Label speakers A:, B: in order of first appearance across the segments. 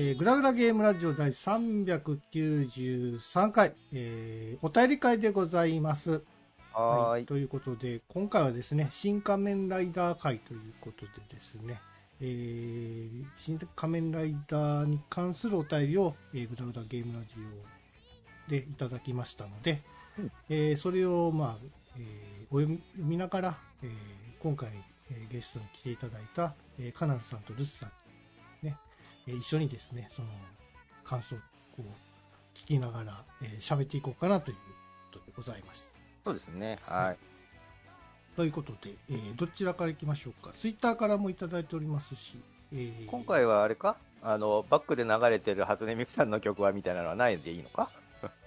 A: えー、グラグラゲームラジオ第393回、えー、お便り会でございます。
B: はい
A: ということで、今回はですね、新仮面ライダー会ということでですね、えー、新仮面ライダーに関するお便りを、えー、グラグラゲームラジオでいただきましたので、うん、えー、それを、まあえー、お読みながら、えー、今回、えー、ゲストに来ていただいた、えー、カナルさんとルスさんね、えー、一緒にですね、その感想を聞きながら喋、えー、っていこうかなということでございます。
B: そうですね。はい。
A: ということで、えー、どちらからいきましょうか。ツイッターからもいただいておりますし、
B: えー、今回はあれか？あの、バックで流れてる初音ミクさんの曲はみたいなのはないでいいのか？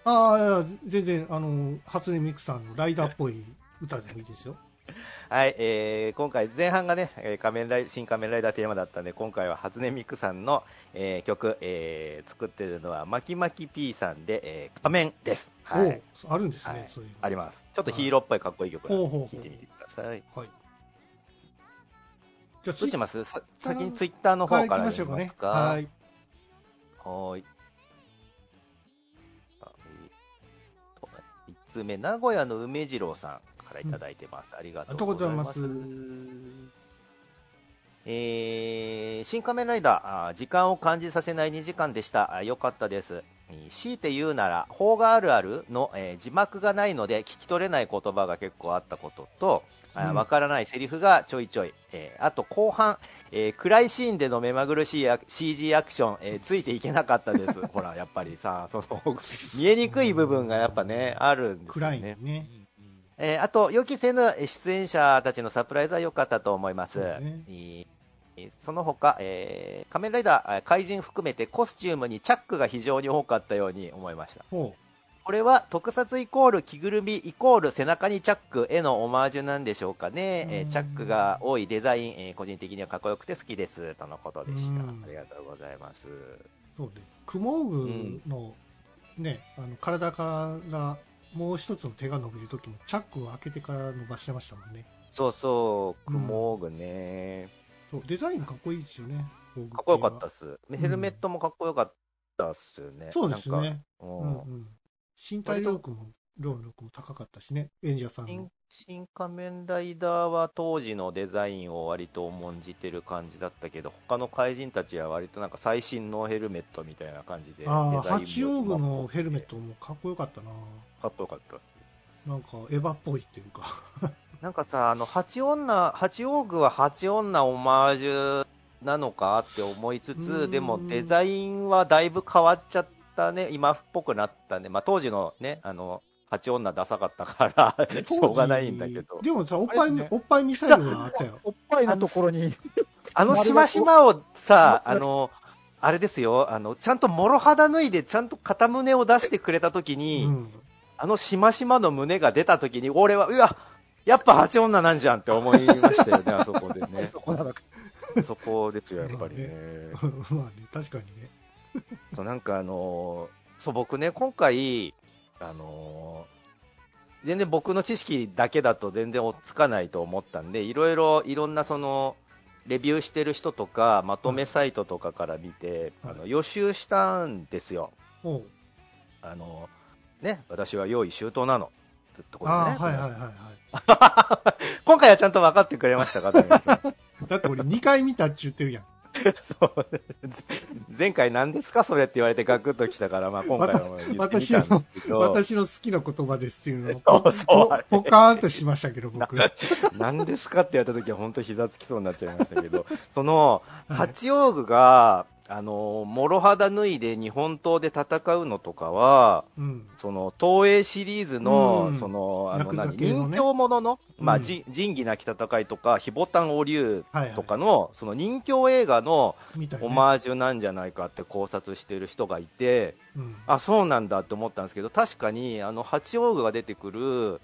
A: ああ、全然、あの、初音ミクさんのライダーっぽい歌でもいいですよ。
B: はい、えー、今回前半がね、仮面ライ新仮面ライダーテーマだったんで、今回は初音ミクさんの、えー、曲、えー、作ってるのは、まきまき P さんで、えー、仮面です。
A: はい。あるんですね、はい、
B: そういうあります。ちょっとヒーローっぽいかっこいい曲なので、聴いてみてください。はい。じゃあ、どっちます？先にツイッターの方からいきましょうかね。はい。はい。1つ目、名古屋の梅次郎さん。からいただいてます。うん、ありがとうございます。えー、新仮面ライダー時間を感じさせない2時間でした。よかったです。強いて言うなら邦画あるあるの、えー、字幕がないので聞き取れない言葉が結構あったこととわ、うん、からないセリフがちょいちょい、えー、あと後半、えー、暗いシーンでの目まぐるしい CG アクション、えー、ついていけなかったです。ほらやっぱりさその見えにくい部分がやっぱねあるんですよね。暗いねえー、あと、予期せぬ出演者たちのサプライズは良かったと思います。ね、その他、えー、仮面ライダー、怪人含めてコスチュームにチャックが非常に多かったように思いました。これは特撮イコール着ぐるみイコール背中にチャックへのオマージュなんでしょうかね、えー、チャックが多いデザイン、えー、個人的にはかっこよくて好きです。とのことでした。ありがとうございます。
A: そうね、クモーグのね、うん、あの体からもう一つの手が伸びる時もチャックを開けてから伸ばしてましたもんね。
B: そうそうクモーグね、
A: うん、そうデザインかっこいいですよね
B: かっこよかったっす、ヘルメットもかっこよかったっすよね、
A: そうですね、うん、うん、身体力も労力も高かったしね。演者さんの
B: 新仮面ライダーは当時のデザインを割と重んじてる感じだったけど他の怪人たちは割となんか最新のヘルメットみたいな感じで
A: ああ八王具のヘルメットもかっこよかったな。
B: かっこよかった
A: なんかエヴァっぽいっていうか
B: なんかさあの八女八王具は八女オマージュなのかって思いつつでもデザインはだいぶ変わっちゃったね。今っぽくなったね、まあ、当時のねあの八女ダサかったからしょうがないんだけど。
A: でもさおっぱい、ね、おっぱいミサイルがあったよ。
C: おっぱいのところに。
B: あのしましまをさあのあれですよ。あのちゃんともろ肌脱いでちゃんと片胸を出してくれた時に、うん、あのしましまの胸が出た時に、俺は、うわ、やっぱ八女なんじゃんって思いましたよね、あそこでね。そこなのか。そこですよ、やっぱりね。
A: まあね、確かにね。
B: そう、なんかあのー、そう、僕ね、今回、あのー、全然僕の知識だけだと全然追っつかないと思ったんで、いろいろ、いろんなその、レビューしてる人とか、まとめサイトとかから見て、はい、あの予習したんですよ。あのーね、私は用意周到なの。ってところでね。はいはいはいはい。今回はちゃんと分かってくれましたか
A: だって俺2回見たって言ってるやん。
B: 前回何ですかそれって言われてガクッときたから、まあ、今回は
A: 私の私の好きな言葉ですっていうのを そうそう。ポカーンとしましたけど僕。
B: 何ですかって言われた時は本当膝つきそうになっちゃいましたけど。その八王子があの諸肌脱いで日本刀で戦うのとかは、うん、その東映シリーズの、うん、そのあの何、ね、人形ものの、まあ、仁義なき戦いとか、ひぼたんお竜とかの、はい。はい、その人形映画のオマージュなんじゃないかって考察してる人がいて、ね、あそうなんだって思ったんですけど、確かにあの八王子が出てくる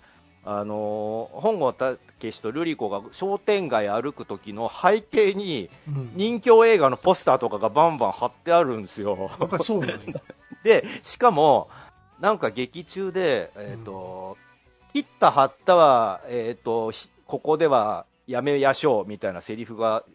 B: あの本郷武史と瑠璃子が商店街歩く時の背景に人気映画のポスターとかがバンバン貼ってあるんですよ。でしかもなんか劇中で、えーとうん、切った貼ったは、えーと、ここではやめやしょうみたいなセリフが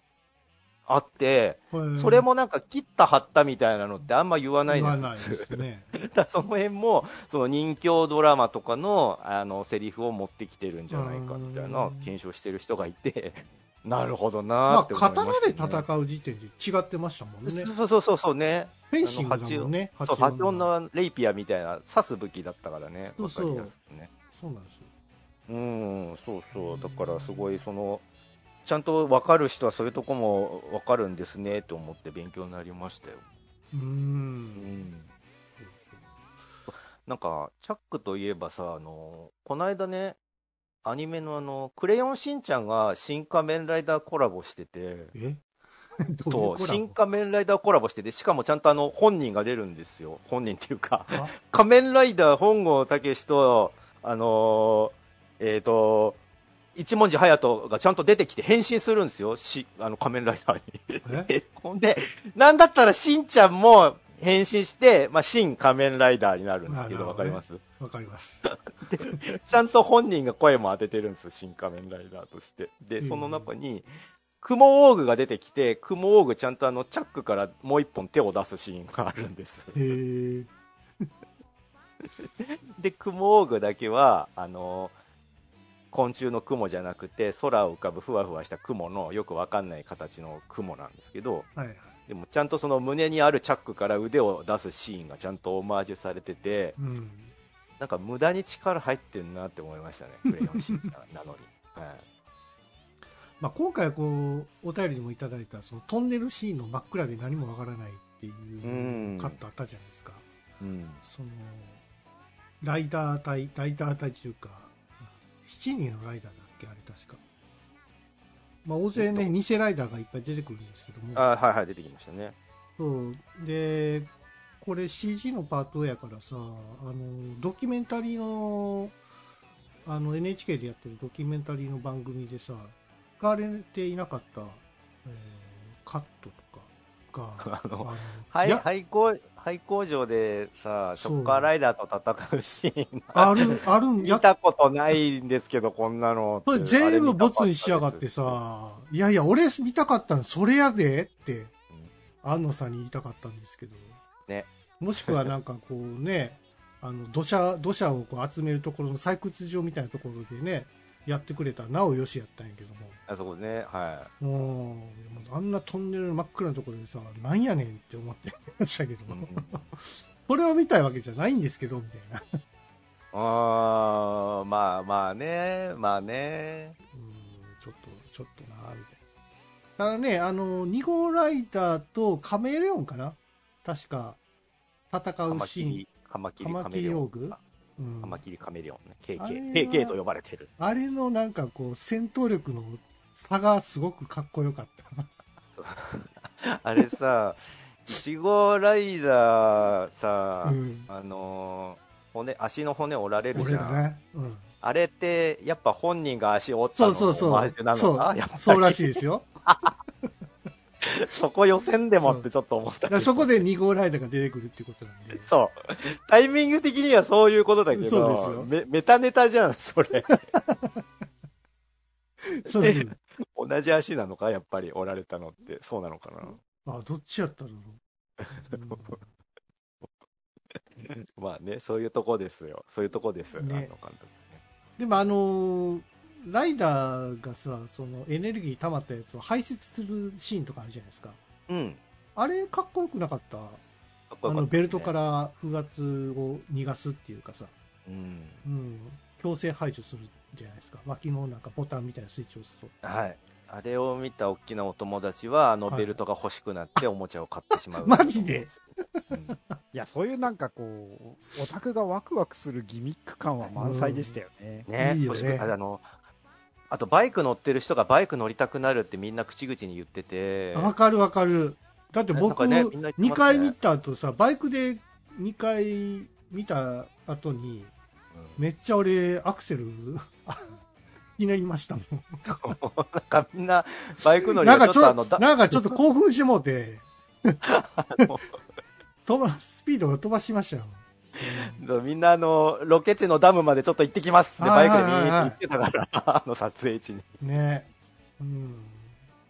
B: あって、それもなんか切った貼ったみたいなのってあんま言わない
A: 言わない
B: んです
A: ね。
B: だその辺も、その人気ドラマとかの、あの、セリフを持ってきてるんじゃないかみたいな検証してる人がいて、なるほどなって思いま
A: 刀
B: した、ね。
A: で戦う時点で違ってましたもんね。
B: そうそうそうそうね。
A: フェンシングだもんね。
B: そう、
A: 八
B: 八音のレイピアみたいな刺す武器だったからね。
A: そうそう
B: ね。
A: そうなんですよ。
B: うん、そうそう。だからすごいその、ちゃんと分かる人はそういうとこも分かるんですねと思って勉強になりましたよ。
A: う
B: んん。なんか、チャックといえばさ、あの、この間ね、アニメのあの、クレヨンしんちゃんが新仮面ライダーコラボしてて、
A: え？ど
B: そう新仮面ライダーコラボしてて、しかもちゃんとあの、本人が出るんですよ。本人っていうか、
A: あ？
B: 仮面ライダー本郷武史と、あのーえっ、と、一文字隼人がちゃんと出てきて変身するんですよ。し、あの仮面ライダーに。で、なんだったらしんちゃんも変身して、まあ、新仮面ライダーになるんですけど、わかります？
A: わかります。
B: ちゃんと本人が声も当ててるんですよ、新仮面ライダーとして。で、
A: うん
B: その中に、クモオーグが出てきて、クモオーグちゃんとあの、チャックからもう一本手を出すシーンがあるんです。
A: へえ。
B: で、クモオーグだけは、あの、昆虫の雲じゃなくて、空を浮かぶふわふわした雲のよくわかんない形の雲なんですけど、
A: はいはい。
B: でもちゃんとその胸にあるチャックから腕を出すシーンがちゃんとオマージュされてて、
A: うん。
B: なんか無駄に力入ってんなって思いましたね、クレヨンしんちゃんなのに。はい
A: まあ、今回こうお便りにもいただいたそのトンネルシーンの真っ暗で何もわからないっていう
B: うん
A: カットあったじゃないですか、
B: うん
A: そのライダー隊ライダー隊というか7人のライダーだっけ？あれ確か、まあ、大勢ね偽ライダーがいっぱい出てくるんですけども。
B: あはいはい、出てきましたね。
A: そうでこれ CG のパートやからさあのドキュメンタリーのあの NHK でやってるドキュメンタリーの番組でさ使われていなかった、えーカットとかが
B: あの廃工廃工場でさ、ショッカーライダーと戦うシーン、
A: あるあるんや
B: 見たことないんですけど、こんなの。
A: それ全部ボツにしやがってさ、いやいや、俺見たかったのそれやでって、安野さんに言いたかったんですけど。
B: ね。も
A: もしくはなんかこうね、あの、土砂、土砂をこう集めるところの採掘場みたいなところでね、やってくれたらなおよしやったんやけど
B: あそこね、は
A: も。もう、あんなトンネルの真っ暗なところでさ、なんやねんって思ってましたけど
B: い。うん
A: も。それを見たいわけじゃないんですけど、みたいな。
B: あーまあまあね、まあね。
A: うんちょっと、ちょっとな、みたいな。ただね、あの、2号ライダーとカメレオンかな確か、戦
B: カ
A: うシーン。
B: カマキリ
A: カマキリオーグ。うん
B: カマキリカメレオンね。KK。KK と呼ばれてる。
A: あれのなんかこう、戦闘力の差がすごくかっこよかった。
B: あれさ、1号ライダーさ、
A: うん。
B: あのー骨、足の骨折られるじゃん。
A: ね。うん。
B: あれって、やっぱ本人が足折ったの
A: そうそうそうそうらしいですよ。
B: そこ予選でもってちょっと思った
A: だからそこで2号ライダーが出てくるってことなんで。
B: そう。タイミング的にはそういうことだけど、
A: そうですよ
B: メメタネタじゃん、それ。
A: そうです。
B: 同じ足なのかやっぱり折られたのって。そうなのかな。
A: あ、どっちやったの、うん
B: まあね、そういうとこですよ。そういうとこです、
A: ね
B: あの監督ね。
A: でもあのーライダーがさ、そのエネルギー溜まったやつを排出するシーンとかあるじゃないですか。
B: うん。
A: あれかっこよくなかった？あのベルトからら風圧を逃がすっていうかさ、
B: うん。
A: うん、強制排除するじゃないですか。脇のなんかボタンみたいなスイッチを押すと。
B: はい。あれを見た大きなお友達は、あの
A: はい
B: ベルトが欲しくなっておもちゃを買ってしまう。
A: マジで？
B: うん
C: いや、そういうなんかこう、オタクがワクワクするギミック感は満載でしたよね。
B: ね、
A: いいよね
B: 欲しくあの、あとバイク乗ってる人がバイク乗りたくなるってみんな口々に言ってて、
A: わかるわかる。だって僕、
B: ねみんな言ってますね
A: 2回見た後さ、バイクで2回見た後に、めっちゃ俺、アクセル、になりましたもん。
B: なんかみんなバイク乗り
A: なんかちょ
B: っとあの、だ
A: なんかちょっと興奮してもうて、
B: の
A: 飛ば、スピードが飛ばしましたよ。
B: みんなあの、ロケ地のダムまでちょっと行ってきますって
A: はい
B: バイクに行ってたから、あの撮影地に。
A: ね。うん。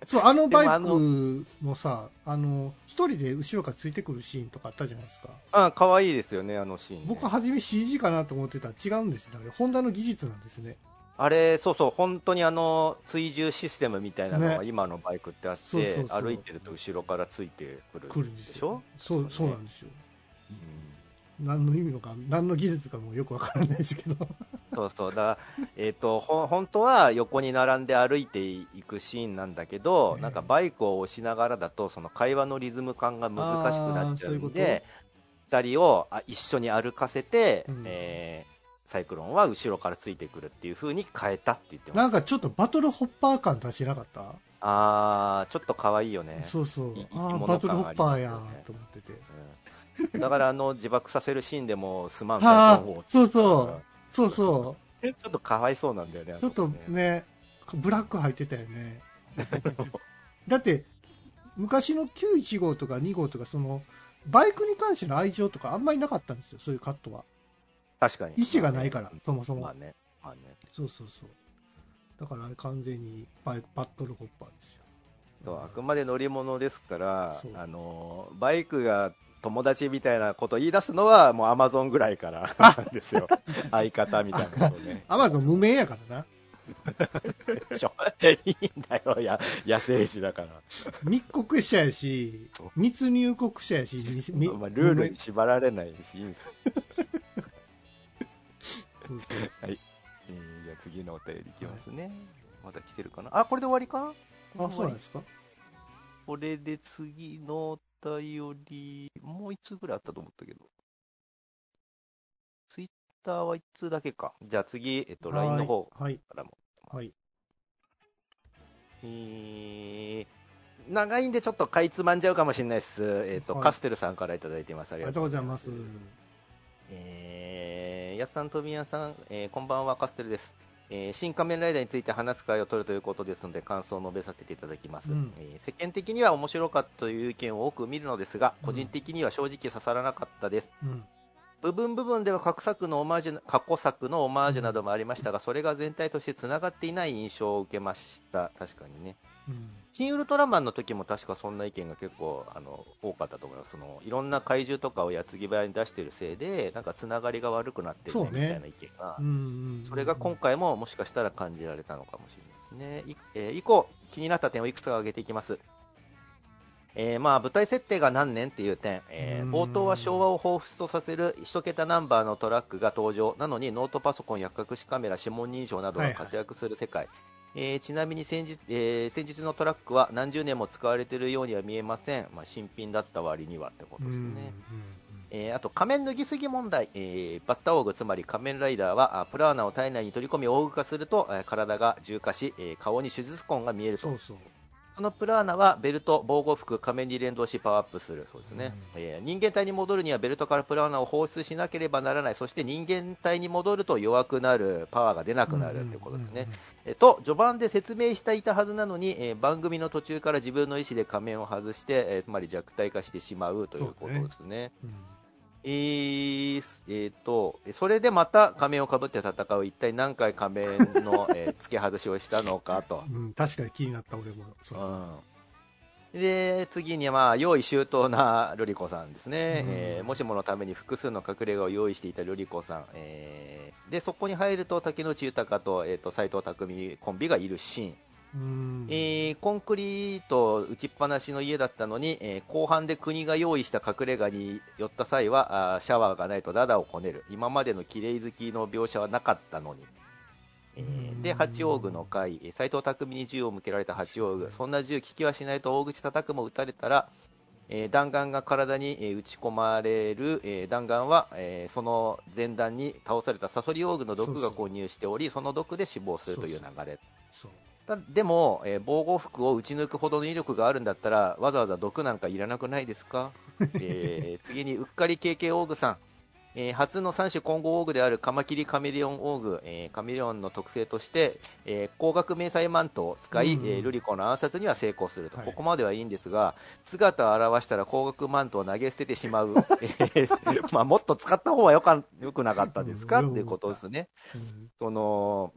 A: そう、あのバイクもさ、あの、一人で後ろからついてくるシーンとかあったじゃないですか。
B: あ可愛いですよね、あのシーンね、
A: 僕は初め CG かなと思ってたら違うんですね。あれ、ホンダの技術なんですね。
B: あれ、そうそう、本当にあの追従システムみたいなのが
A: ね
B: 今のバイクってあって、
A: そうそうそう
B: 歩いてると後ろからついてくる
A: 来るんですよ
B: でしょ。
A: そう、そうなんですよ。
B: うん
A: 何の意味のか、何の技術かもよくわからないですけど。
B: そうそう。だえー、とほ本当は横に並んで歩いていくシーンなんだけど、
A: ええ。
B: なんかバイクを押しながらだとその会話のリズム感が難しくなっちゃう
A: ん
B: で2人をあ一緒に歩かせて、
A: うん。
B: えーサイクロンは後ろからついてくるっていう風に変えたって言ってます。
A: なんかちょっとバトルホッパー感出してなかった、
B: あーちょっと可愛いよね。
A: そうそう。
B: い。
A: ああ、バトルホッパーやと思ってて。
B: うんだからあの自爆させるシーンでもすまん
A: はあ
B: サイクロンを、
A: そうそう。そうそ
B: ちょっとかわいそうなんだよね
A: う。ちょっと
B: ね
A: ね、ブラック入ってたよね。だって、昔の915号とか2号とか、その、バイクに関しての愛情とかあんまりなかったんですよ、そういうカットは。
B: 確かに
A: 意思がないから
B: まあね
A: そもそも
B: まあねまあね
A: そうそうそう。だからあれ完全にバイバトルホッパーですよ。
B: あくまで乗り物ですからあのーバイクが友達みたいなことを言い出すのは、もうアマゾンぐらいからなんですよ、相方みたいなことね。
A: アマゾン無名やからな。
B: しょいいんだよ、や野生児だから、
A: 密告者やし密入国者やし、み
B: まあ、ルールに縛られないです、いいんです。
A: そうそうそう。
B: はい、えーじゃあ次のお便りいきますね。まだ来てるかな？あ、これで終わりかな？
A: あ、そうなんですか？
B: これで次のお便り、もう1通ぐらいあったと思ったけど。ツイッターは1通だけか。じゃあ次、えっと、LINE の方
A: はい。
B: からも。
A: はい。
B: えー長いんでちょっとかいつまんじゃうかもしれないです。えっ、と、
A: はい
B: カステルさんからいただいてます。あ
A: ありがと
B: うご
A: ざいます。
B: えー、やすさん、とびやさん、えーこんばんは、カステルです。えー新仮面ライダーについて話す会を取るということですので、感想を述べさせていただきます。
A: うん
B: えー世間的には面白かったという意見を多く見るのですが、
A: うん
B: 個人的には正直刺さらなかったです。
A: うん。
B: 部分部分では過去作のオマージュ過去作のオマージュなどもありましたが、それが全体としてつながっていない印象を受けました。確かにね。
A: うん。
B: 新ウルトラマンの時も確かそんな意見が結構あの多かったと思います。そのいろんな怪獣とかを矢継ぎ早に出してるせいでなんかつながりが悪くなってる
A: ね
B: ねみたいな意見が
A: うんうん。
B: それが今回ももしかしたら感じられたのかもしれないですね。い、えー以降気になった点をいくつか挙げていきます。えーまあ舞台設定が何年っていう点、えー
A: うん。
B: 冒頭は昭和を彷彿とさせる一桁ナンバーのトラックが登場。なのにノートパソコンや隠しカメラ指紋認証などが活躍する世界、えーちなみに先日,、えー先日のトラックは何十年も使われているようには見えません、まあ、新品だった割にはってことですね、
A: うんうん
B: えーあと仮面脱ぎすぎ問題、えーバッタオーグつまり仮面ライダーはあプラーナを体内に取り込みオーグ化すると、えー体が重化し、えー顔に手術痕が見えると。
A: そうそう。
B: そのプラーナはベルト、防護服、仮面に連動しパワーアップする。そうですね、えー人間体に戻るにはベルトからプラーナを放出しなければならない。そして人間体に戻ると弱くなるパワーが出なくなるということですね、えっと、序盤で説明していたはずなのに、えー番組の途中から自分の意思で仮面を外して、えーつまり弱体化してしまうということですね。
A: うん
B: えーえーとそれでまた仮面をかぶって戦う。一体何回仮面の、えー付け外しをしたのかと。
A: うんうん確かに気になった俺も。そう。
B: うん。で次に、まあ、用意周到なルリコさんですね、
A: うん。
B: えーもしものために複数の隠れ家を用意していたルリコさん、えーでそこに入ると竹野内豊と,、えー、と斎藤工コンビがいるシーン、
A: うん
B: えーコンクリート打ちっぱなしの家だったのに、えー後半で国が用意した隠れ家に寄った際はあーシャワーがないとダダをこねる。今までの綺麗好きの描写はなかったのに、えーで八王具の回えー斎藤工に銃を向けられた八王具。そんな銃聞きはしないと大口叩くも撃たれたら、えー弾丸が体に、えー打ち込まれる、えー弾丸は、えーその前段に倒されたサソリ王具の毒が混入しておりその毒で死亡するという流れ。
A: そう。
B: たでも、えー防護服を撃ち抜くほどの威力があるんだったらわざわざ毒なんかいらなくないですか、えー次にうっかり KK オーグさん、えー初の3種混合オーグであるカマキリカメレオンオーグ、えーカメレオンの特性として、えー光学迷彩マントを使い、
A: うんうん
B: えールリコの暗殺には成功すると、
A: はい。
B: ここまではいいんですが姿を現したら光学マントを投げ捨ててしまう、えーまあ、もっと使った方がよかよくなかったですか、
A: うん
B: っていうことですね。
A: うん。
B: その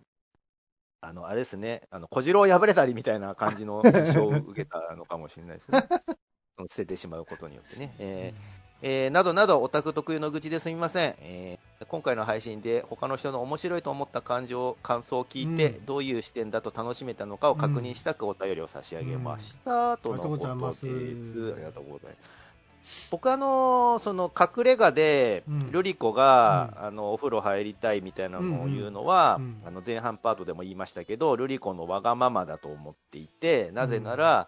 B: あの、あれですね、あの、小次郎破れたりみたいな感じの印象を受けたのかもしれないですね。捨ててしまうことによってね。えーえーなどなど、オタク特有の愚痴ですみません。えー今回の配信で他の人の面白いと思った感情、感想を聞いて、
A: うん
B: どういう視点だと楽しめたのかを確認したくお便りを差し上げました。とのことです。
A: ありがとうございます
B: ありがとうございます。僕あのーその隠れ家で、
A: うん。
B: ルリコが、あのお風呂入りたいみたいなのを言うのは、
A: うんうん
B: あの前半パートでも言いましたけどルリコのわがままだと思っていてなぜなら、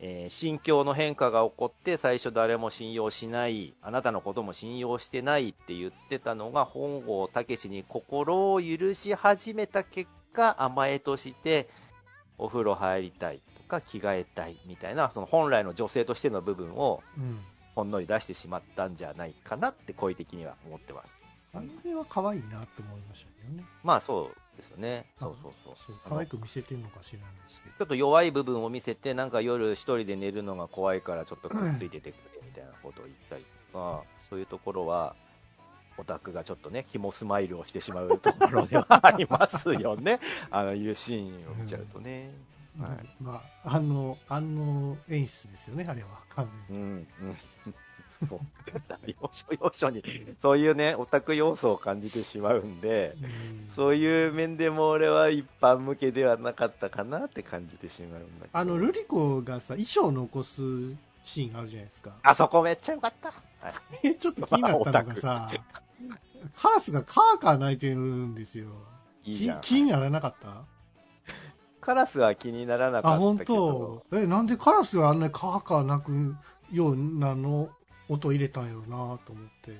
B: えー心境の変化が起こって最初誰も信用しないあなたのことも信用してないって言ってたのが本郷武史に心を許し始めた結果甘えとしてお風呂入りたいとか着替えたいみたいなその本来の女性としての部分を
A: うん。
B: ほんのり出してしまったんじゃないかなって声的には思ってます。
A: あの辺は可愛いなと思いましたけどね。
B: まあそうですよね。そうそうそう。
A: そう、可愛く見せてるのか知らないですけど。
B: ちょっと弱い部分を見せてなんか夜一人で寝るのが怖いからちょっとくっついててくれみたいなことを言ったり。とか、そういうところはオタクがちょっとね肝スマイルをしてしまうところではありますよね。あのいうシーンを見ちゃうとね、はい。
A: まあ、あの、あの演出ですよね、あれは。完全に。
B: うんうん。そう。要所要所にそういうねオタク要素を感じてしまうんで
A: うん。
B: そういう面でも俺は一般向けではなかったかなって感じてしまうんだけど。
A: あの、ルリコがさ、衣装を残すシーンあるじゃないですか。
B: あそこめっちゃよかった、はい。
A: え ちょっと気になったのがさ、カラスがカーカー鳴いてるんですよ。
B: いい
A: 気にならなかった？
B: カラスは気にならなか
A: あ、
B: った
A: 本
B: けど。
A: 当？え、なんでカラスがあんなにカーカー鳴くようなの音入れたんやろうなと思って。
B: う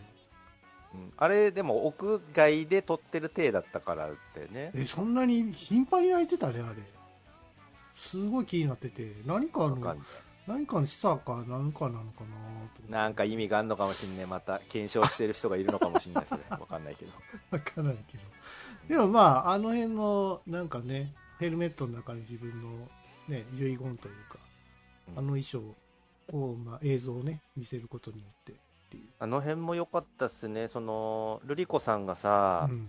B: ん。あれでも屋外で撮ってる体だったからってね。
A: え、そんなに頻繁に鳴いてたね、あれ。すごい気になってて、何かの
B: わかんない、
A: 何かの示唆か何かなのかな。
B: なんか意味があるのかもしんねまた検証してる人がいるのかもしんないそれわかんないけど。
A: わからないけど。でもまあ、あの辺の、なんかね、ヘルメットの中に自分のね、遺言というか、
B: うん
A: あの衣装を、まあ映像をね、見せることによってっていう。
B: あの辺も良かったっすねそのルリコさんがさ、
A: うん。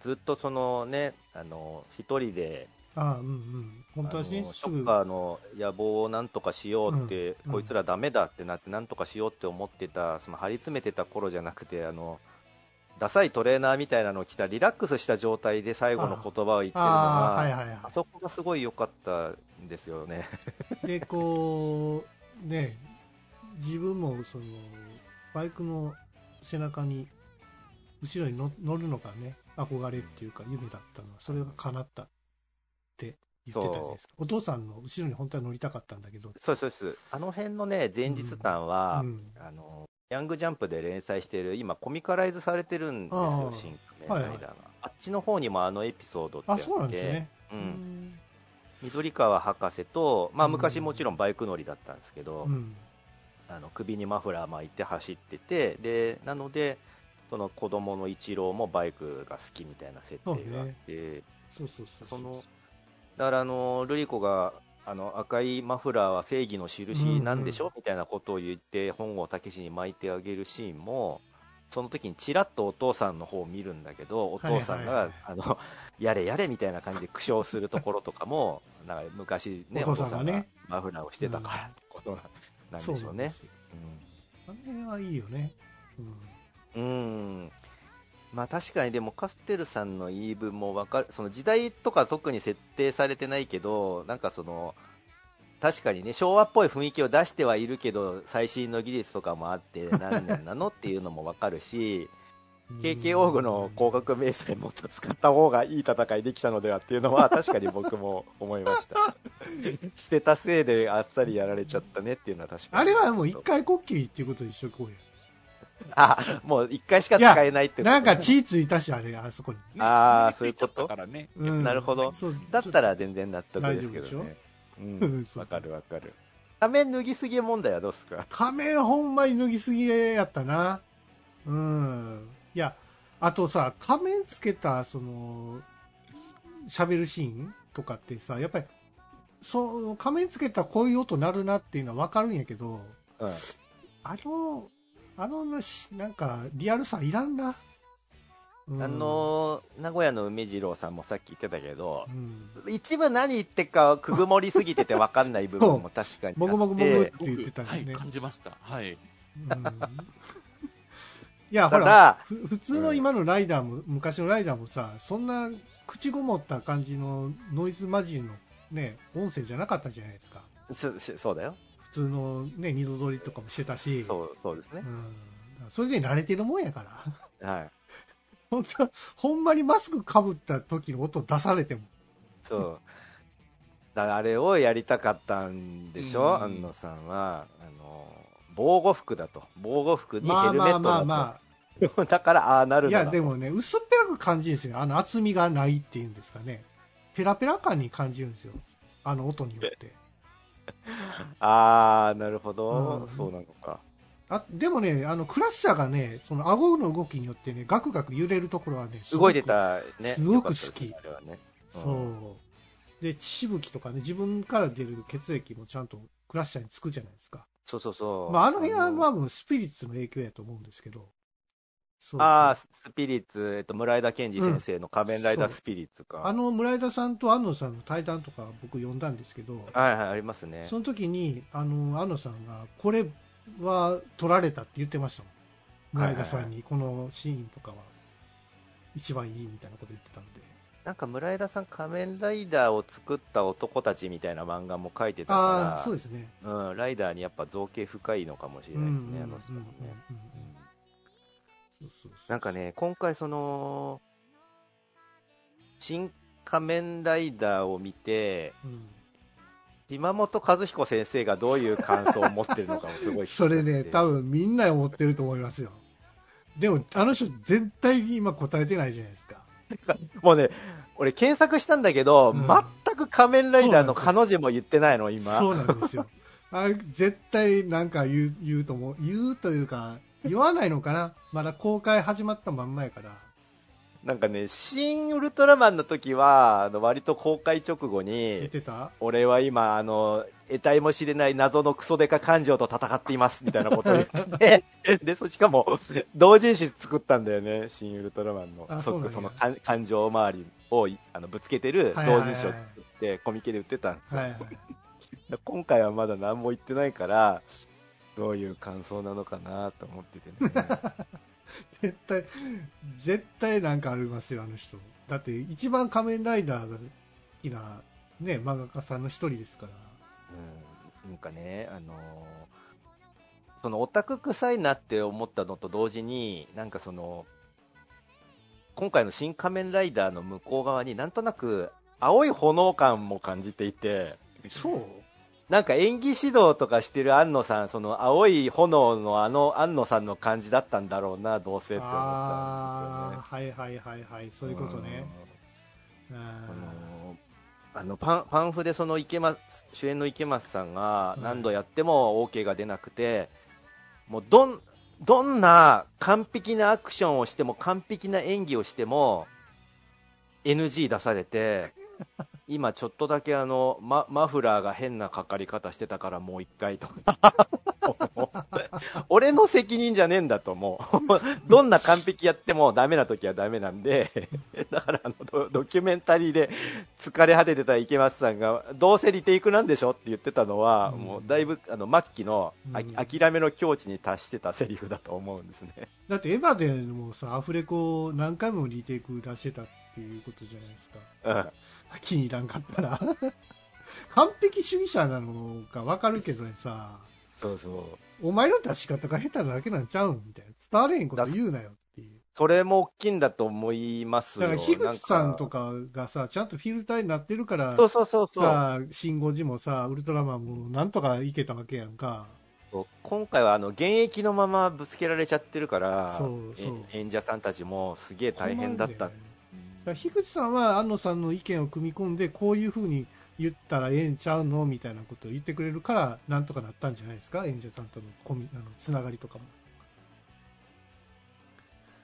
B: ずっとそのねあの一人で
A: ああ、うんうん。本当はね
B: ショッ、カーの野望をなんとかしようって、
A: うん
B: こいつらダメだってなってなんとかしようって思ってたその張り詰めてた頃じゃなくてあのダサいトレーナーみたいなのを着たリラックスした状態で最後の言葉を言ってるの
A: ああ、
B: が
A: はいはいは
B: あそこがすごい良かったんですよね。
A: い。で、こう、ね、自分もその、バイクの背中に、後ろに乗乗るのがね、憧れっていうか夢だったのは、それが叶ったって言ってたじゃないですか。お父さんの後ろに本当は乗りたかったんだけど、
B: そうですそうです。あの辺のね、前日談は、
A: うん
B: あの、ヤングジャンプで連載している、今コミカライズされてるんです
A: あ
B: よ
A: あ、
B: 新仮面ライダーが、
A: はいはい
B: あっちの方にもあのエピソードってあ
A: あ、
B: って、
A: そうなんですね。
B: う。
A: うんん。
B: 緑川博士と、まあ
A: うん
B: 昔もちろんバイク乗りだったんですけど、
A: うん。
B: あの首にマフラー巻いて走ってて、で、なので、その子供の一郎もバイクが好きみたいな設定があって、
A: そうそうそう。
B: そのだからあのルリコがあの赤いマフラーは正義の印なんでしょ、みたいなことを言って本郷武史に巻いてあげるシーンもその時にちらっとお父さんの方を見るんだけどお父さんが、
A: はいはいはい。
B: あのやれやれみたいな感じで苦笑するところとかも なんか昔ね
A: お父さんがね。
B: マフラーをしてたからってことなんでしょうね。
A: そうなん。あの辺はいいよね。うん。
B: うん。うんまあ確かにでもカステルさんの言い分もわかるその時代とか特に設定されてないけどなんかその確かにね昭和っぽい雰囲気を出してはいるけど最新の技術とかもあって何年なのっていうのもわかるし KK オーグの広角迷彩もっと使った方がいい戦いできたのではっていうのは確かに僕も思いました。捨てたせいであっさりやられちゃったねっていうのは確かに。
A: あれはもう一回こっきりっていうことにしとこうよ。
B: あもう一回しか使えないってこと
A: なんか血ついたし、あれ、あそこに。
C: ね
B: あー
C: それでついちゃったからね。
A: うん
B: なるほど
A: そう
B: だったら全然納得ですけ
A: 大丈夫で
B: どね。う
A: うん
B: わかるわかる。仮面脱ぎすぎ問題はどうですか？
A: 仮面ほんまに脱ぎすぎやったな。うん。いや、あとさ、仮面つけた、その、喋るシーンとかってさ、やっぱり、その仮面つけたらこういう音鳴るなっていうのはわかるんやけど、
B: うん。
A: あの、あのなし、なんか、リアルさいらんな。うん
B: あのー名古屋の梅次郎さんもさっき言ってたけど
A: う、ん
B: 一部何言ってっかくぐもりすぎてて分かんない部分も 確かに。
A: もぐもぐもぐって
D: 僕
A: 言ってた
D: はい。感じました。はい。
A: うん いや、ほら、普通の今のライダーも、昔のライダーもさ、そんな口ごもった感じのノイズマジンのね、音声じゃなかったじゃないですか。
B: そそそうだよ。
A: 普通のね、二度撮りとかもしてたし。
B: そう、そうですね
A: う。ん。それで慣れてるもんやから。
B: はい。
A: 本当ほんまにマスクかぶった時の音出されても。
B: そう。だからあれをやりたかったんでしょ、
D: うん
B: 安野さんは。あの、防護服だと。防護服にヘ
A: まあ
B: ルメットだと。
A: まあまあま
B: だから、ああな
A: あ。
B: る
A: いや、でもね、薄っぺらく感じるんですよ。あの厚みがないっていうんですかね。ペラペラ感に感じるんですよ。あの音によって。
B: ああ、なるほど、
A: うん
B: そうなのか。
A: あでもね、あのクラッシャーがね、その顎の動きによってね、ガクガク揺れるところはね、すごく
B: 動いて。たね。
A: すごく好き
B: よかったですねあれはね。
A: そう。で、血しぶきとかね、自分から出る血液もちゃんとクラッシャーにつくじゃないですか。
B: そうそうそう。
A: まあ、あの辺はまあもうスピリッツの影響やと思うんですけど。
B: ああ、スピリッツ、えっと、村井田健二先生の仮面ライダースピリッツか。
A: あの村井田さんと安野さんの対談とか僕読んだんですけど、
B: はいはい、ありますね。
A: その時にあの安野さんがこれは取られたって言ってましたもん。村井田さんにこのシーンとかは一番いいみたいなこと言ってたんで。
B: なんか村井田さん、仮面ライダーを作った男たちみたいな漫画も書いてた
A: ああ
B: か
A: そうですね。
B: ら、うん、ライダーにやっぱ造形深いのかもしれないですね、あの人もね。
A: うんうんうん
B: なんかね、今回その、新仮面ライダーを見て、
A: うん
B: 島本和彦先生がどういう感想を持ってるのかもすごい
A: それね多分みんな思ってると思いますよでもあの人絶対に今答えてないじゃないですか
B: もうね、俺検索したんだけど、
A: うん
B: 全く仮面ライダーの彼女も言ってないの、今。
A: そうなんですよ。あれ、絶対なんか言う、言うと思う。言うというか、言わないのかな？まだ公開始まったまんまやから。
B: なんかね、新ウルトラマンの時は、あの割と公開直後に、俺は今、あの、得体も知れない謎のクソデカ感情と戦っています、みたいなことを言ってて、で、そしかも、同人誌作ったんだよね、新ウルトラマンの。
A: あそ
B: その感感情周りをあのぶつけてる同人誌を作って、コミケで売ってたんですよ。
A: はいはい。
B: 今回はまだ何も言ってないから、どういう感想なのかなと思っててね。
A: 絶対、絶対なんかありますよ、あの人。だって、一番仮面ライダーが好きな、ね、漫画家さんの一人ですから。
B: うん、なんかね、あのーそのオタク臭いなって思ったのと同時に、なんかその、今回の新仮面ライダーの向こう側になんとなく青い炎感も感じていて、
A: そう？
B: なんか演技指導とかしてる安野さん、その青い炎のあの安野さんの感じだったんだろうな、どうせって思ったんです
A: はいはいはいはい。そういうことね。あ
B: うん。あのあのパンパンフでその池松主演の池松さんが
A: うん
B: 何度やっても OK が出なくて、もうどんどんな完璧なアクションをしても完璧な演技をしても NG 出されて 今ちょっとだけあのママフラーが変なかかり方してたからもう一回と 俺の責任じゃねえんだと思う。どんな完璧やってもダメな時はダメなんで。だからあのドドキュメンタリーで疲れ果ててた池松さんがどうせリテイクなんでしょ？って言ってたのは、
A: うん。
B: もうだいぶあの末期のあ
A: うん。
B: 諦めの境地に達してたセリフだと思うんですね。
A: だってエヴァでもさ、アフレコを何回もリテイク出してたっていうことじゃないですか。
B: うん
A: 気に入らんかったら。完璧主義者なのか分かるけどさ。
B: そうそう。
A: お前の出し方が下手なだけなんちゃうんみたいな。伝われへんこと言うなよっていう。
B: それも大きいんだと思いますよ。
A: だから樋口さんと
B: か
A: かがさちゃんとフィルターになってるから
B: そうそうそうそう。
A: さシン・ゴジもさウルトラマンもなんとかいけたわけやんか。
B: 今回はあの現役のままぶつけられちゃってるから
A: そうそう。
B: え演者さんたちもすげえ大変だった。
A: 困るんよねだから樋口さんは安野さんの意見を組み込んでこういうふうに言ったらええんちゃうのみたいなことを言ってくれるからなんとかなったんじゃないですか？演者さんとのコミあのつながりとかも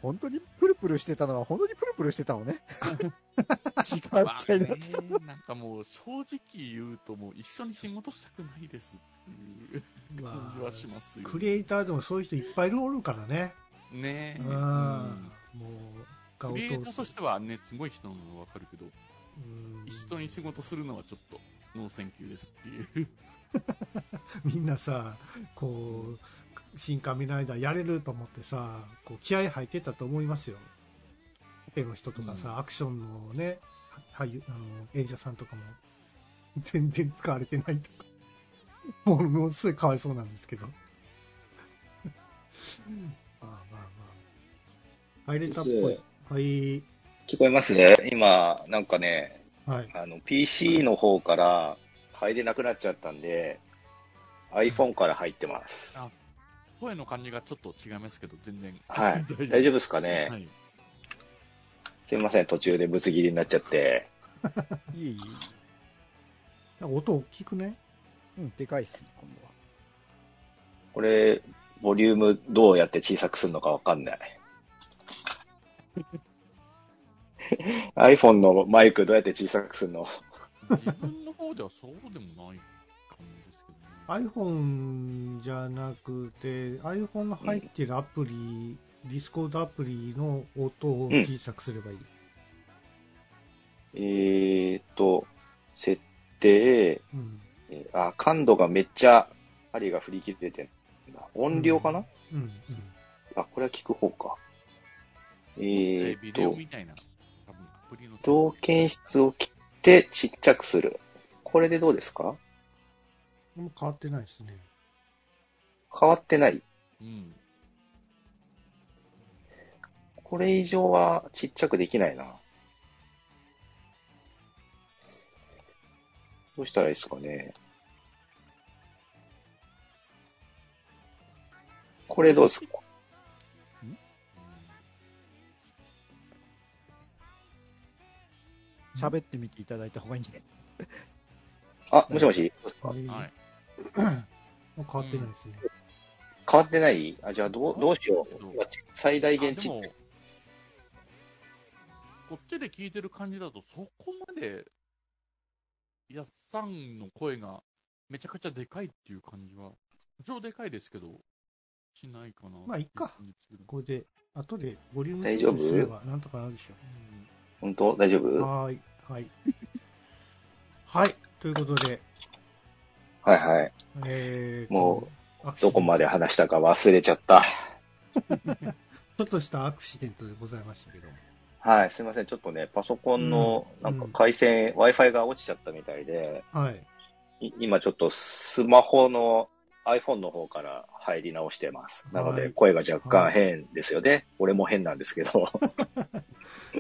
C: 本当にプルプルしてたのは本当にプルプルしてたのね。違う
D: まあ
C: みたいな
D: ね。なんかもう正直言うともう一緒に仕事したくないですっていう
A: ま
D: 感じはしますよ。
A: クリエイターでもそういう人いっぱいいるおるからね
D: ねえ。
A: うんもう果を
D: クリエイター
A: 通す。
D: としてはね、すごい人なのはわかるけど、
A: うん。
D: 一緒に仕事するのはちょっと、 no thank you ですっていう。
A: みんなさこう新仮面ライダーやれると思ってさこう気合入ってたと思いますよ。手の人とかさ、アクションのね俳優あの演者さんとかも全然使われてないとか。もうもうすごいかわいそうなんですけど。まあまあまあ。入れたっぽいはい
E: 聞こえますね今、なんかね、
A: はい
E: あの、PC の方から入れなくなっちゃったんで、iPhone から入ってます。
D: 声の感じがちょっと違いますけど、全然。
E: はい。大丈夫ですか
D: は
E: ね、
D: い。
E: すいません、途中でぶつ切りになっちゃって。
C: いえい
A: なんか音大きくね？
C: え。うん、でかいっすね、今度は。
E: これ、ボリュームどうやって小さくするのかわかんない。iPhone のマイクどうやって小さくするの？
D: 自分の方ではそうでもない感じですけどね。
A: iPhone じゃなくて iPhone の入ってるアプリ、ディスコードアプリの音を小さくすればいい、
E: えーっと、設定、
A: うん。
E: えーあ、感度がめっちゃ針が振り切れてんだ。音量かな、
A: うん。うん。
E: あ、これは聞く方か。えーっ
D: ビデオ
E: と。同検出を切ってちっちゃくする。これでどうですか？
A: もう変わってないですね
E: 変わってない
D: うん。
E: これ以上はちっちゃくできないな。どうしたらいいですかね？これどうですか？
C: 喋ってみていただいた方がいいんじゃない
E: あ、もしもし？
A: はい。
D: はい。
A: もう変わってないですね、
E: 変わってない？あ、じゃあどう、どうしよう。今最大限ちっ
D: あでも、こっちで聞いてる感じだと、そこまで、やっさんの声がめちゃくちゃでかいっていう感じは、超でかいですけど、しないかな。
A: まあいっか。これで後でボリューム
E: 大丈夫？
A: 調整すればなんとかなるでしょ
E: 本当？大丈
A: う
E: 夫？
A: はーいはいはいということで
E: はいはい。
A: えー、
E: も
A: アクシデント
E: どこまで話したか忘れちゃった。
A: ちょっとしたアクシデントでございましたけど
E: はい、すいません。ちょっとね、パソコンの、
A: う
E: なんんか回線、Wi-Fi が落ちちゃったみたいで、
A: はい
E: い今ちょっとスマホの iPhone の方から入り直してます。なの
A: はい
E: で声が若干変ですよね。俺も変なんですけど。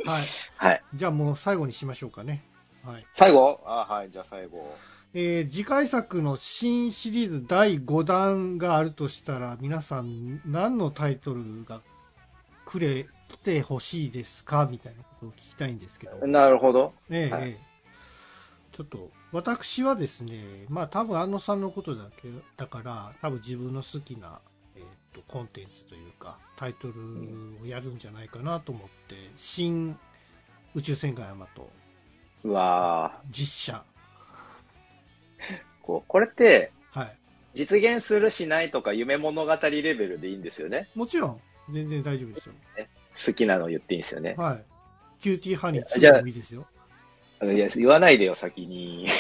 A: はい。
E: はい。
A: じゃあもう最後にしましょうかね。はい。
E: 最後？あ、はい、じゃあ最後。
A: えー次回作の新シリーズ第5弾があるとしたら皆さん何のタイトルがくれ来てほしいですか？みたいなことを聞きたいんですけど、
E: なるほど。
A: ええ
E: はい。
A: ええ。ちょっと私はですねまあ多分安野さんのことだけだから多分自分の好きな、えーとコンテンツというかタイトルをやるんじゃないかなと思って「新宇宙戦艦ヤマト
E: うわ
A: 実写
E: ー こうこれって、」
A: はい
E: 実現するしないとか夢物語レベルでいいんですよね？
A: もちろん全然大丈夫ですよ
E: 好きなの言っていいんですよね？
A: はい。キューティーハニー2
E: じゃあ
A: でもいいですよ。
E: いや、言わないでよ、先に。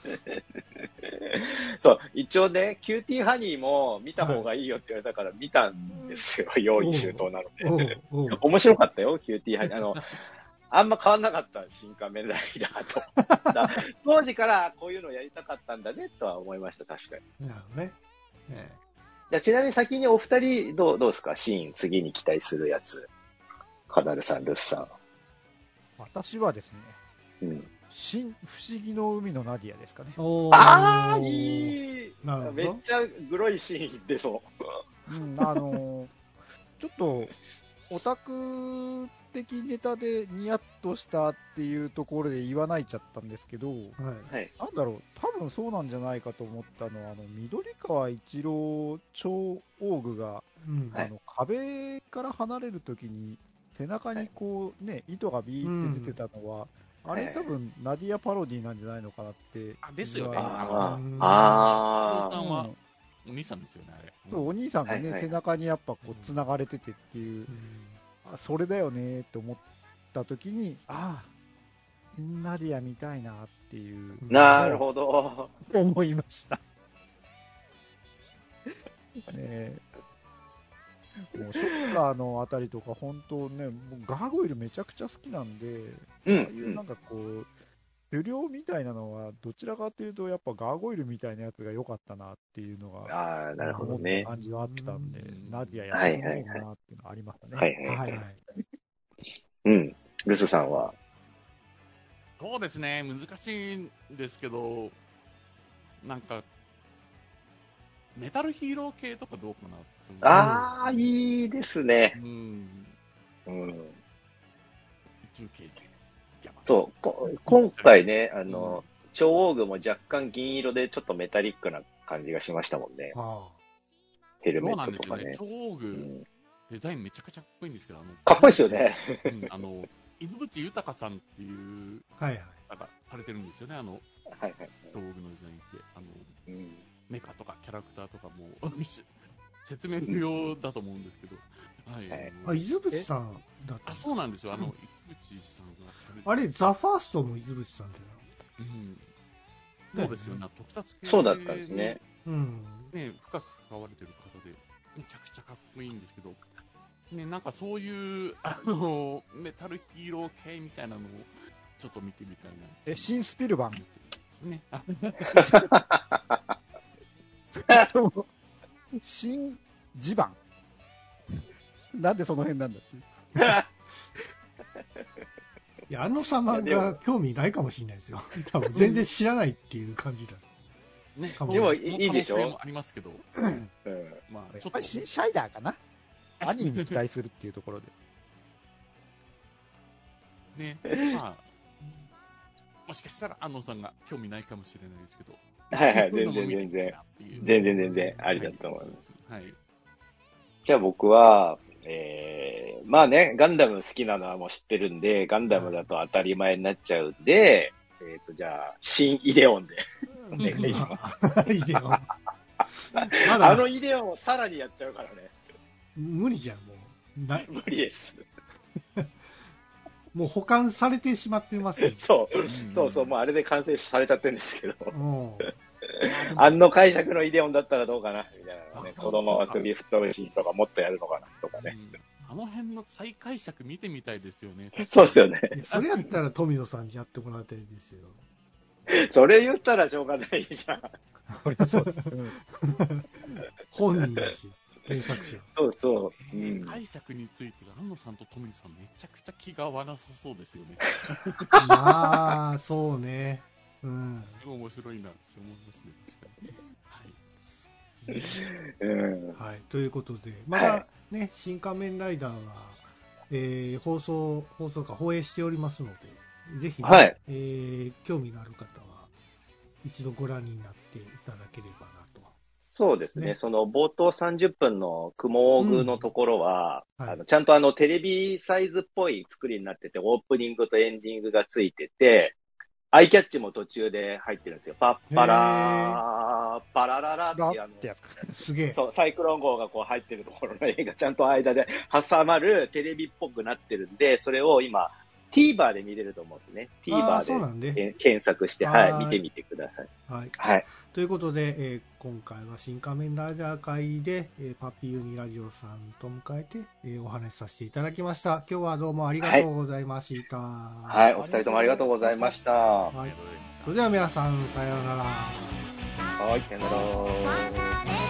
E: そう、一応ね、キューティーハニーも見た方がいいよって言われたから見たんですよ、用意周到なので。面白かったよ、キューティーハニー。あの、あんま変わんなかった、シン・仮面ライダーと。だ当時からこういうのやりたかったんだね、とは思いました、確かに。
A: なるほどね。え
E: じゃあちなみに先にお二人、どう、どうですか？シーン、次に期待するやつ。カナルさん、ルスさ
C: 私はですね、
E: ん。うん。
C: 新不思議の海のナディアですかね
E: ああ、
A: い。
E: いい
A: なるほど
E: めっちゃグロいシーン出そう。
C: うん、あのーちょっと、オタク的ネタでニヤッとしたっていうところで言わないちゃったんですけど、
A: はい。
E: はい。
C: なんだろう、多分そうなんじゃないかと思ったのは、あの、緑川一郎超大具が、
A: うん。
E: はい
C: あの、壁から離れるときに、背中にこう、ね、糸がビーって出てたのは、あれ
E: はい
C: 多分、ナディアパロディなんじゃないのかなって。
D: あですよね。
E: あ
A: うん。
E: あ、あ
D: さんは
C: うん
D: お兄さんですよね、あれ。
C: そうお兄さんがね、背中にやっぱこう繋がれててっていう、あそれだよねって思った時に、ああ、ナディア見たいなっていう、
E: なるほど。
C: 思いました。ねえもうショッカーのあたりとか、本当ね、もうガーゴイルめちゃくちゃ好きなんで、
E: う
C: ああいうなん
E: ん。
C: かこう、狩猟みたいなのは、どちらかというと、やっぱガーゴイルみたいなやつが良かったなっていうのが、
E: ああ、なるほど
C: 思
E: ね
C: った。感じはあったんで
D: う、ん
C: ナディアやってもいいなっていうのはありましたね。
E: はいはい
A: は
E: はいい。
A: はい。
E: うん。ルスさんは？
D: そうですね、難しいんですけど、なんか、メタルヒーロー系とかどうかな
E: ああ、いいですね。
D: うん。
E: うん。
D: 宇宙系で。
E: そう。こ今回ね、あの、超王具も若干銀色でちょっとメタリックな感じがしましたもんね。
A: あ
E: ヘルメットとかね。。
D: ですよね超大具、
E: うん
D: デザインめちゃくちゃかっこいいんですけど、あの、
E: かっこいいですよね。
D: うんあの、犬淵豊さんっていう
A: あ。はいはい。
D: 方がされてるんですよね、あの、
E: はいはい。
D: 超大具のデザインって。あの、
E: うん
D: メカとかキャラクターとかも、し説明不要だと思うんですけど、はい。
E: はい
A: あ、伊豆淵さんだった
D: あ、そうなんですよ。あの、井口さんが
A: あれ、ザ・ファーストも伊豆淵さんだよ
D: うん。そうですよね。特撮系
E: そうだったんですね。
A: な。うん。
D: ね、深く関われてる方で、めちゃくちゃかっこいいんですけど、ね、なんかそういう、あの、メタルヒーロー系みたいなのを、ちょっと見てみたいな。
C: え、新スピルバン。
D: ね、あ、
C: 新地盤？なんでその辺なんだっていう。
A: いや、あの様が興味ないかもしれないですよ。多分全然知らないっていう感じだ。
D: ね、
E: でもいいでしょ？
D: ありますけど、
E: うん
D: まあ、ちょっと
C: やっぱり、新シャイダーかな？兄に期待するっていうところで。
D: ね、まあ、もしかしたら安野さんが興味ないかもしれないですけど、
E: はいはい、全然全然。全然全然ありだと思います。
D: はい。
E: じゃあ僕は、えー、まあね、ガンダム好きなのはもう知ってるんで、ガンダムだと当たり前になっちゃうんで、えっ、と、じゃあ、新イデオンで。お願いします。
A: いいよ。まだ
E: あのイデオンをさらにやっちゃうからね。
A: 無理じゃん、もう。
E: 無理です。
A: もう保管されてしまってますよ。
E: そう、
D: ん
E: そうそう、もうあれで完成されちゃってるんですけど。
A: うん。
E: あの解釈のイデオンだったらどうかなみたいなのね。
D: あ
E: 子供が首吹っ飛ぶシーンとかもっとやるのかなとかね。
D: うんあの辺の再解釈見てみたいですよね。
E: そうですよね。
A: それやったら富野さんにやってもらいたいですよ。
E: それ言ったらしょうがないじゃん。
C: これそうだうん
A: 本人だし、原作者。
E: そうそう。う
D: えー
E: ん、
D: 解釈について安野さんと富野さんめちゃくちゃ気が合わなさそうですよね。
A: まあ、そうね。うん。
D: 面白いなって思いますね、確かに。はい。
E: うん。
A: はい。ということで、まだね、新仮面ライダーは、えー放送、放送か放映しておりますので、ぜひね、
E: はい
A: えー興味のある方は、一度ご覧になっていただければ。
E: そうですね。
A: ね
E: その冒頭30分の雲具のところは、
A: うんはい
E: あのちゃんとあのテレビサイズっぽい作りになってて、オープニングとエンディングがついてて、アイキャッチも途中で入ってるんですよ。パッパラー、パラララってあの。
A: すげえ。
E: そう、サイクロン号がこう入ってるところの絵がちゃんと間で挟まるテレビっぽくなってるんで、それを今、TVer で見れると思うんですね。TVer
A: で。
E: で検索して、
A: は
E: はいい、見てみてください。
A: はい。
E: はい。
A: ということで、えー今回は新仮面ライダー会で、えーパピユニラジオさんと迎えて、えーお話しさせていただきました。今日はどうもありがとうございました。は
E: はい、お二人ともありがとうございました。は
A: はい。それでは皆さん、さようなら。
E: い、さよなら。